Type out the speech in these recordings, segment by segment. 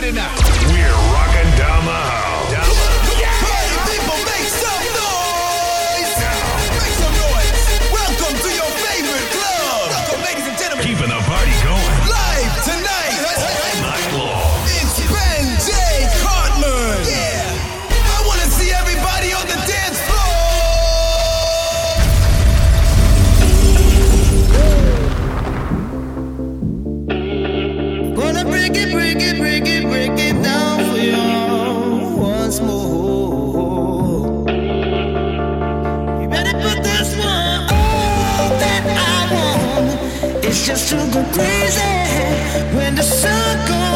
city now. We're rocking down the Crazy when the sun goes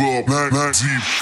Club sheep.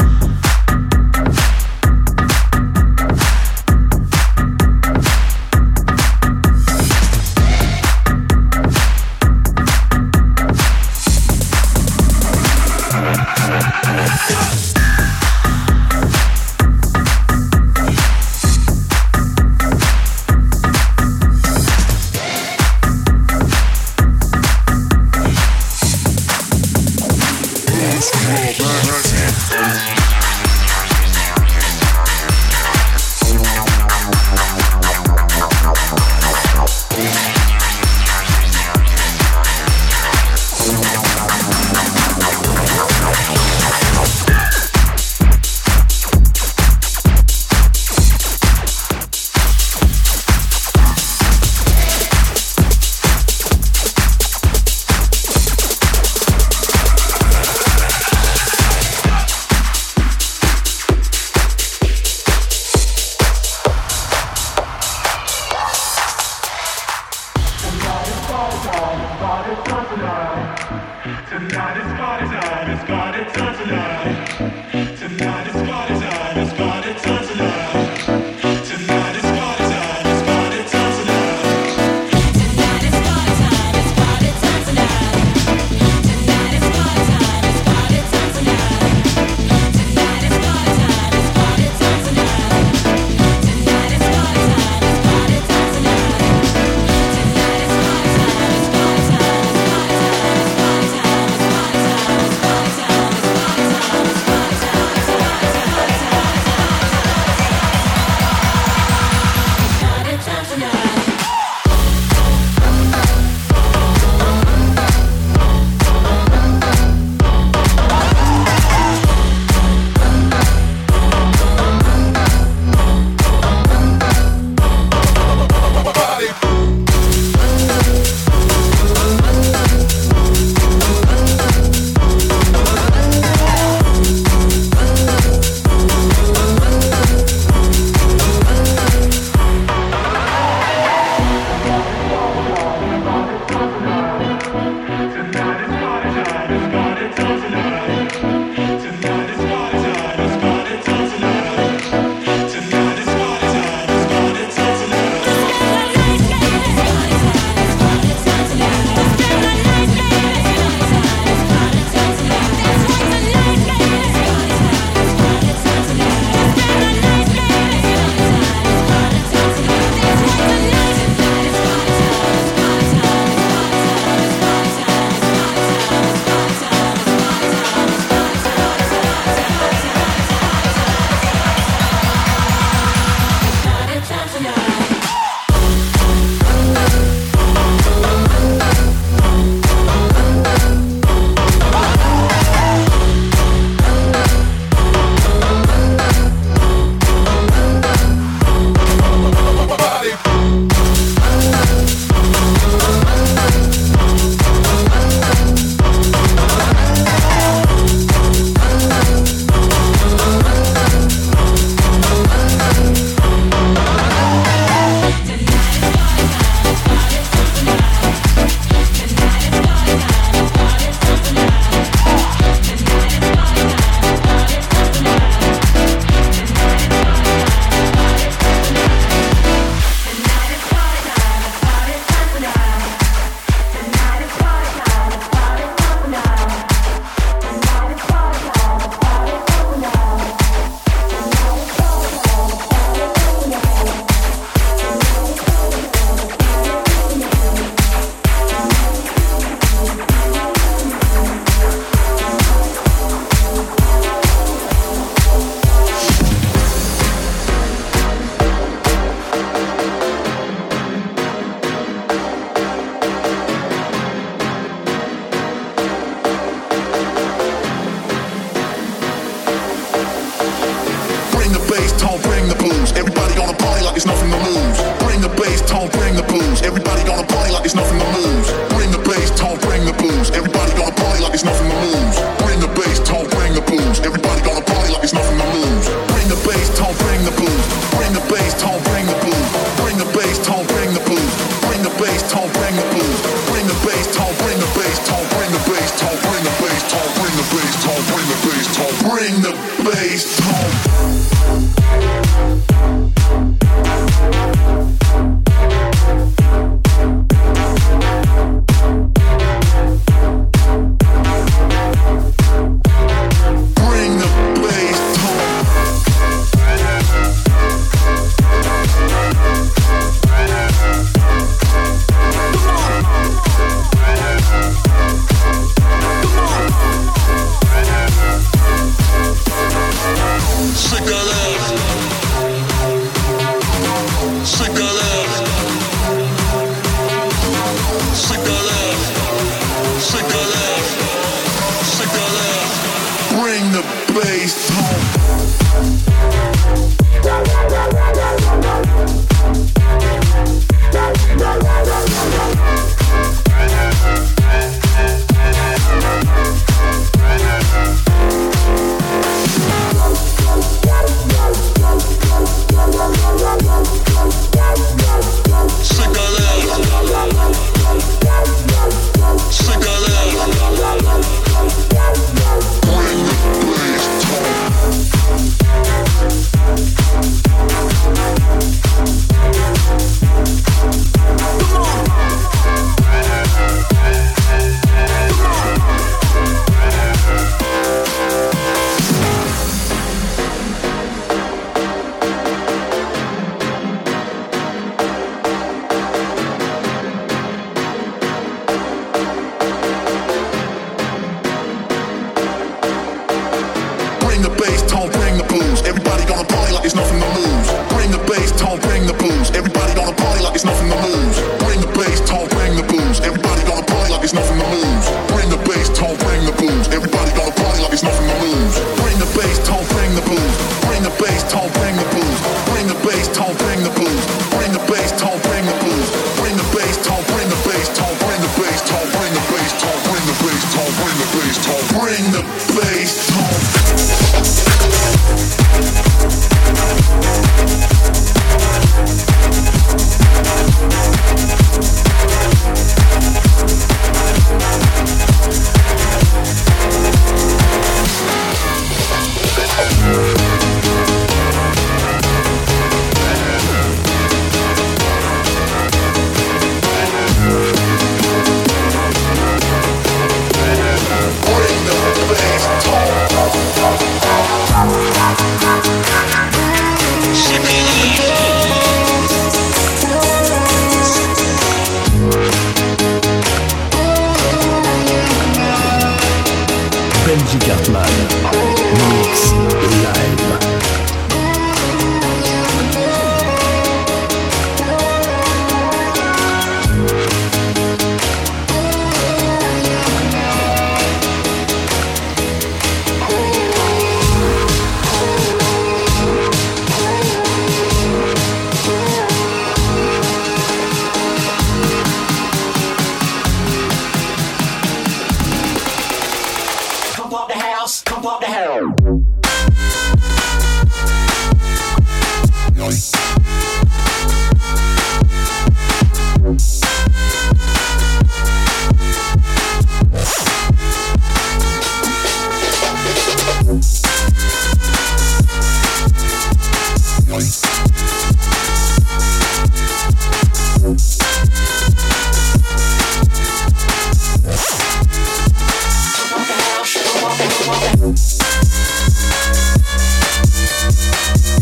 bring the bass home.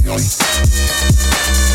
Yoink.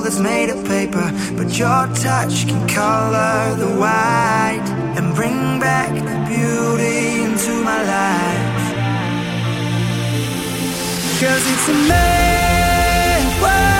that's made of paper, but your touch can color the white and bring back the beauty into my life. Cause it's a mad world.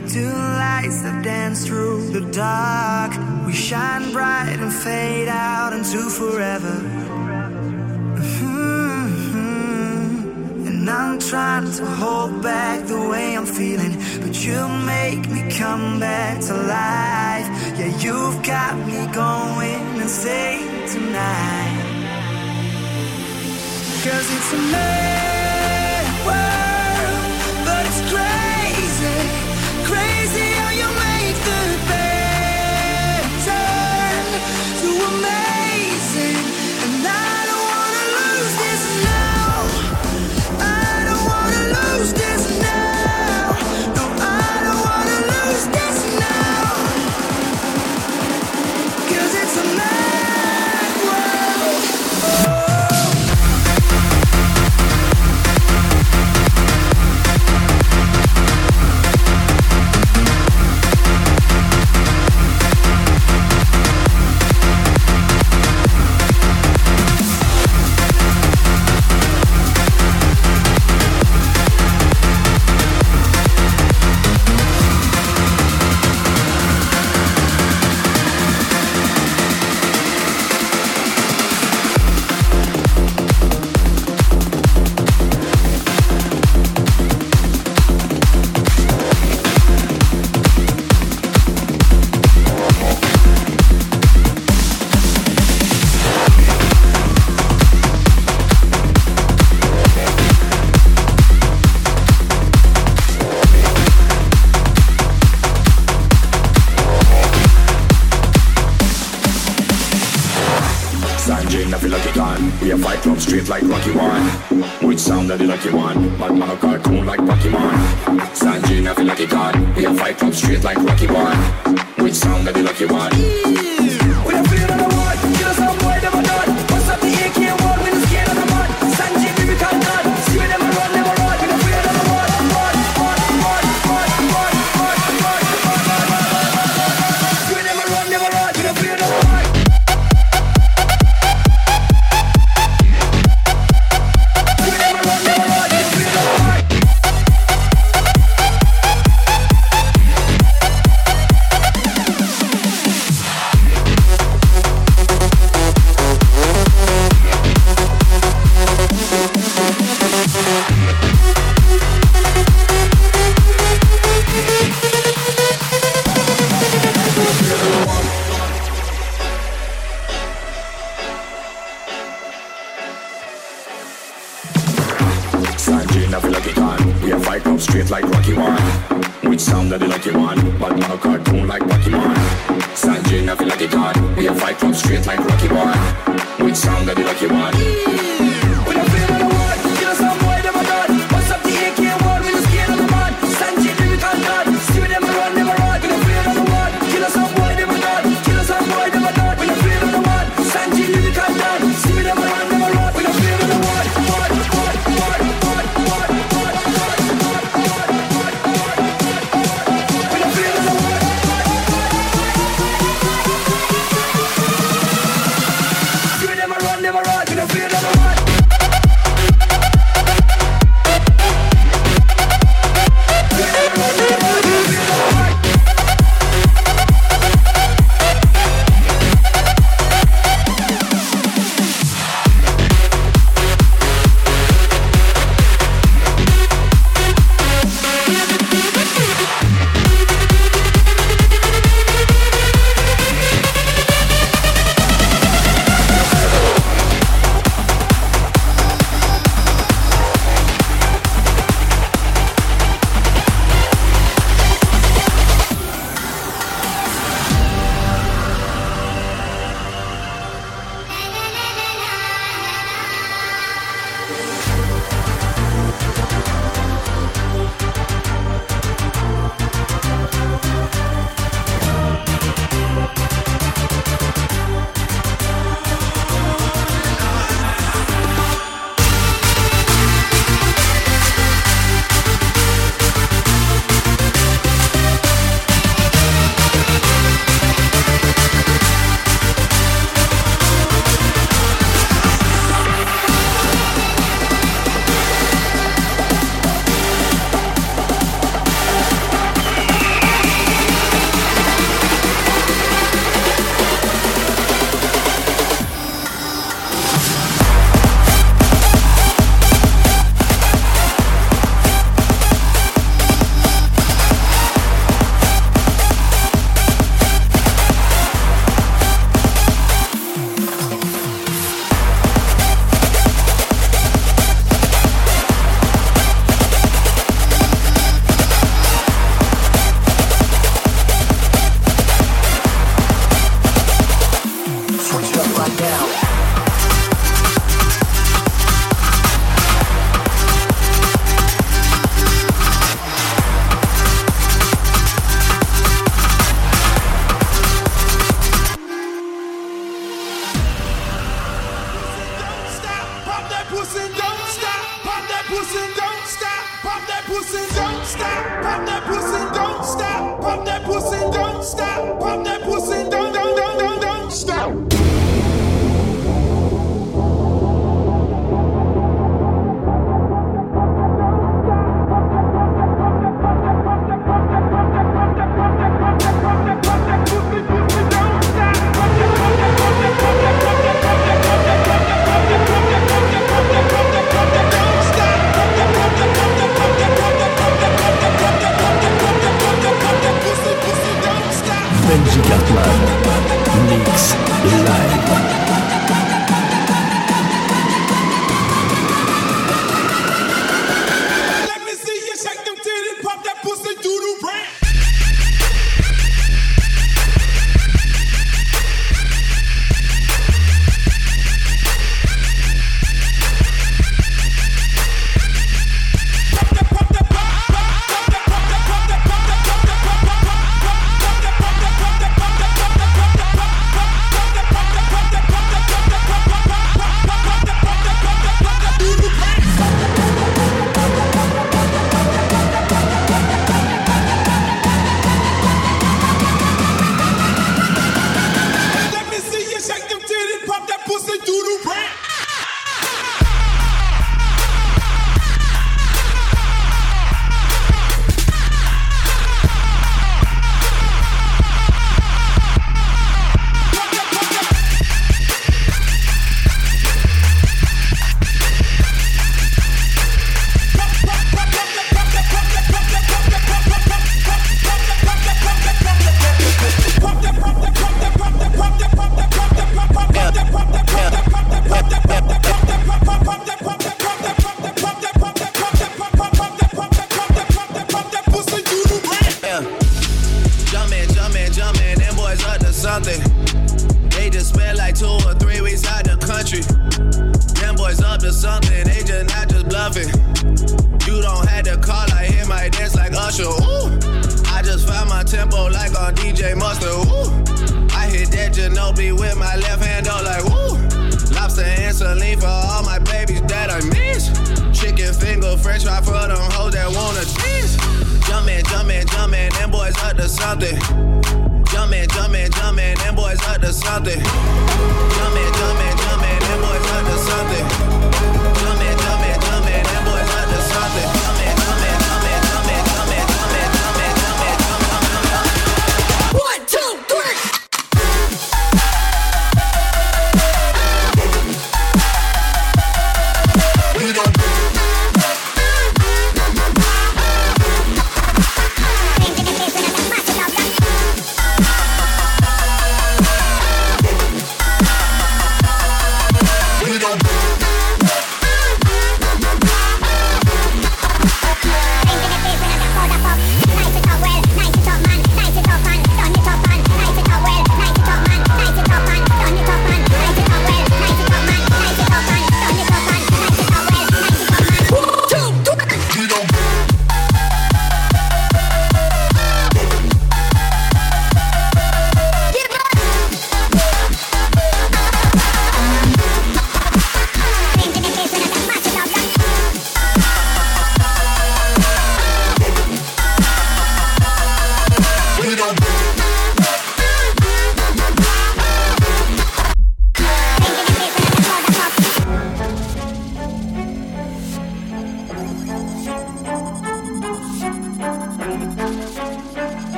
Like two lights that dance through the dark, we shine bright and fade out into forever. Mm-hmm. And I'm trying to hold back the way I'm feeling, but you make me come back to life. Yeah, you've got me going and say tonight. Cause it's amazing. like lucky one, which sound that you like you want.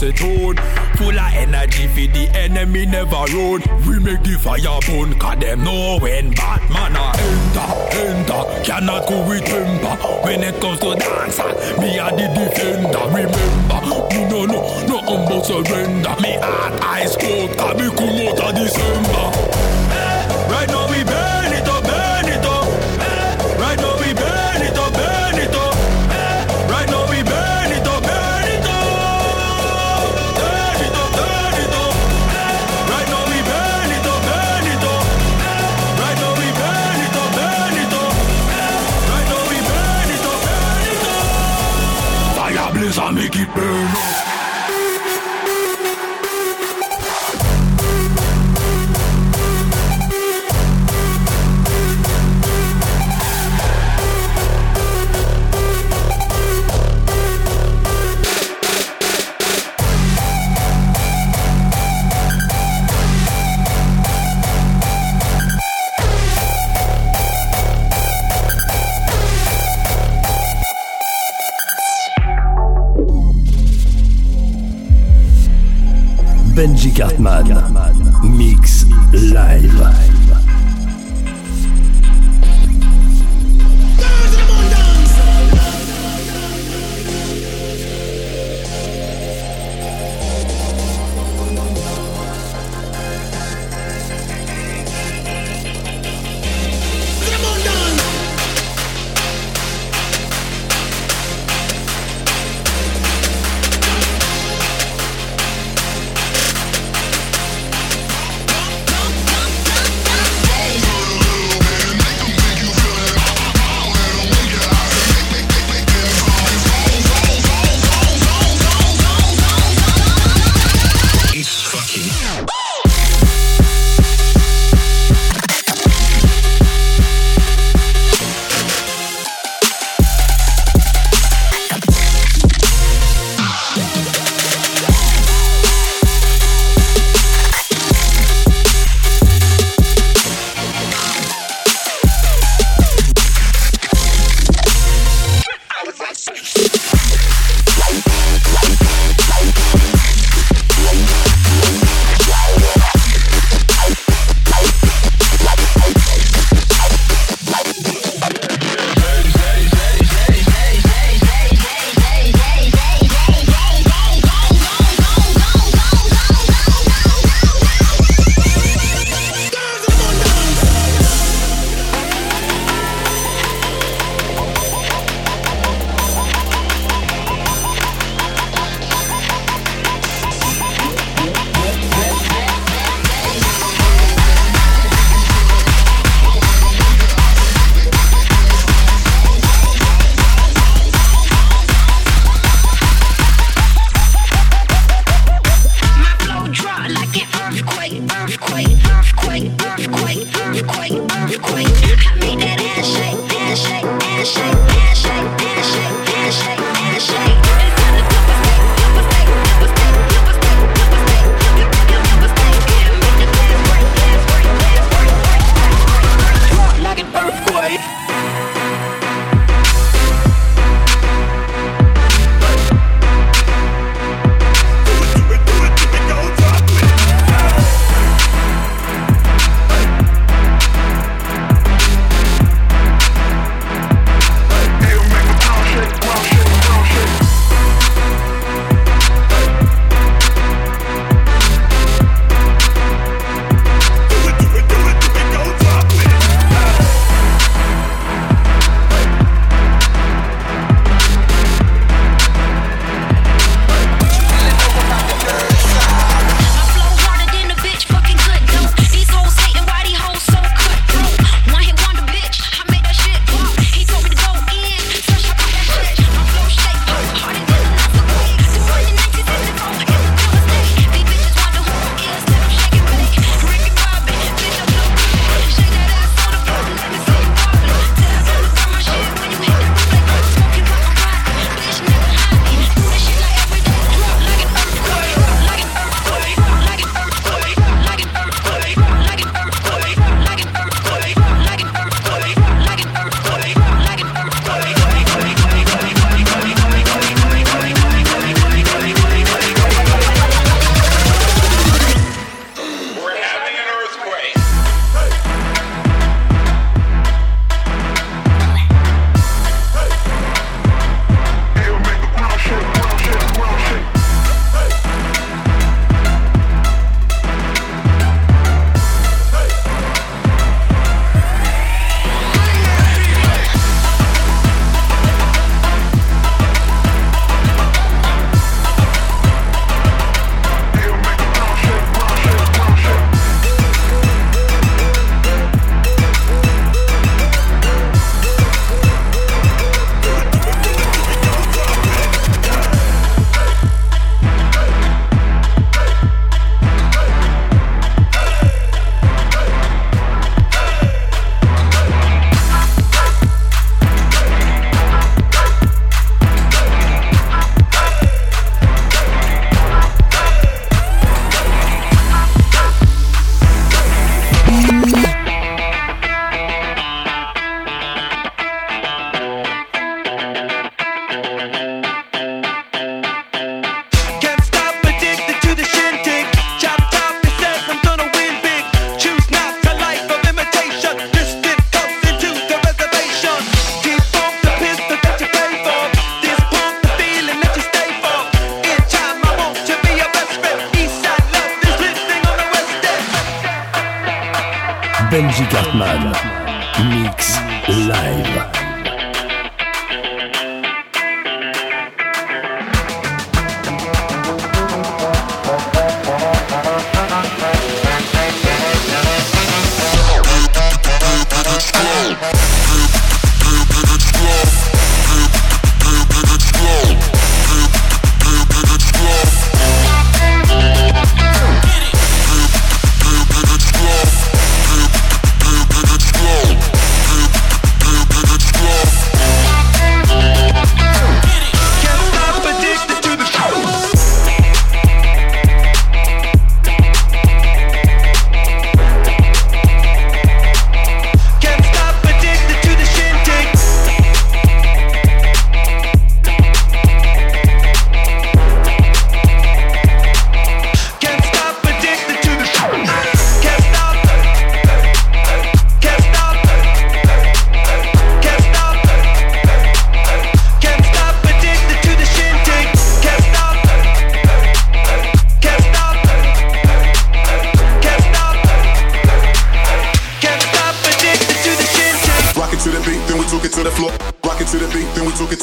c'est tout Keep burn up. Cartman.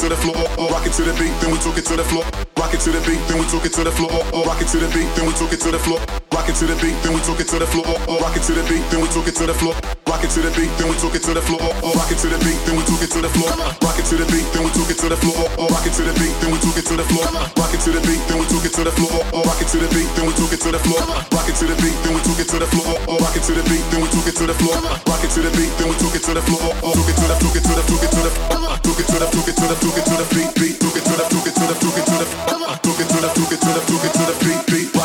To the floor. Rock it to the beat, then we took it to the floor. Rock it to the floor, all rockets to the beat, then we took it to the floor. Rock it to the beat, then we took it to the floor. Rock it to the beat, then we took it to the floor. Rock it to the beat, then we took it to the floor. Rock it to the beat, then we took it to the floor. Rock it to the beat, then we took it to the floor. Rock it to the beat, then we took it to the floor. Rock it to the beat, then we took it to the floor. Rock it to the beat, then we took it to the floor. Took it to the, beat. Then we took it to the, floor. took it to the, beat. Then we took it to the, floor, took it to the, took it to the beat, beat. Took it to the, took it to the, floor. Rock it to the beat. Then we took it to the, took it to the, took it to the, took it to the beat, beat.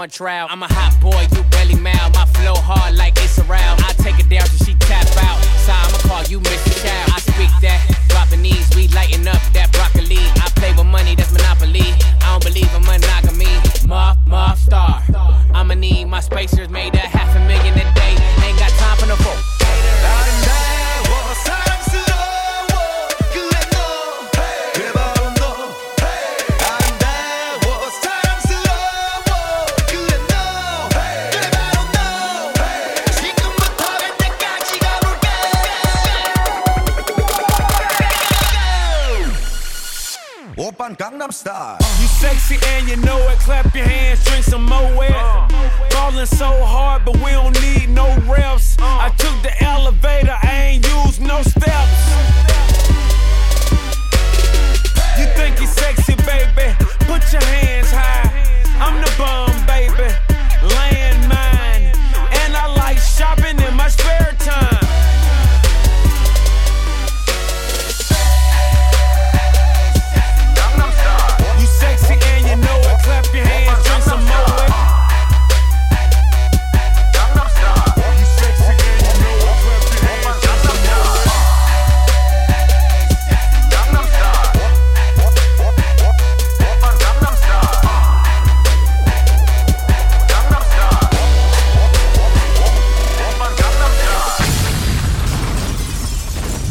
On. I'm a hot boy, you belly mal. My flow hard like it's around. I take it down till she tap out. So I'ma call you Mr. Child. I speak that, dropping these, we lighting up that broccoli. I play with money, that's monopoly. I don't believe in monogamy. Muff, muff, star. I'ma need my spacers made at half a million a day. Ain't got time for no. Gangnam Style. Uh. You sexy and you know it. Clap your hands, drink some more Falling uh. so hard, but we don't need no reps. Uh. I took the elevator, I ain't used no steps. You think you sexy, baby? Put your hands high. I'm the bum, baby. Landmine.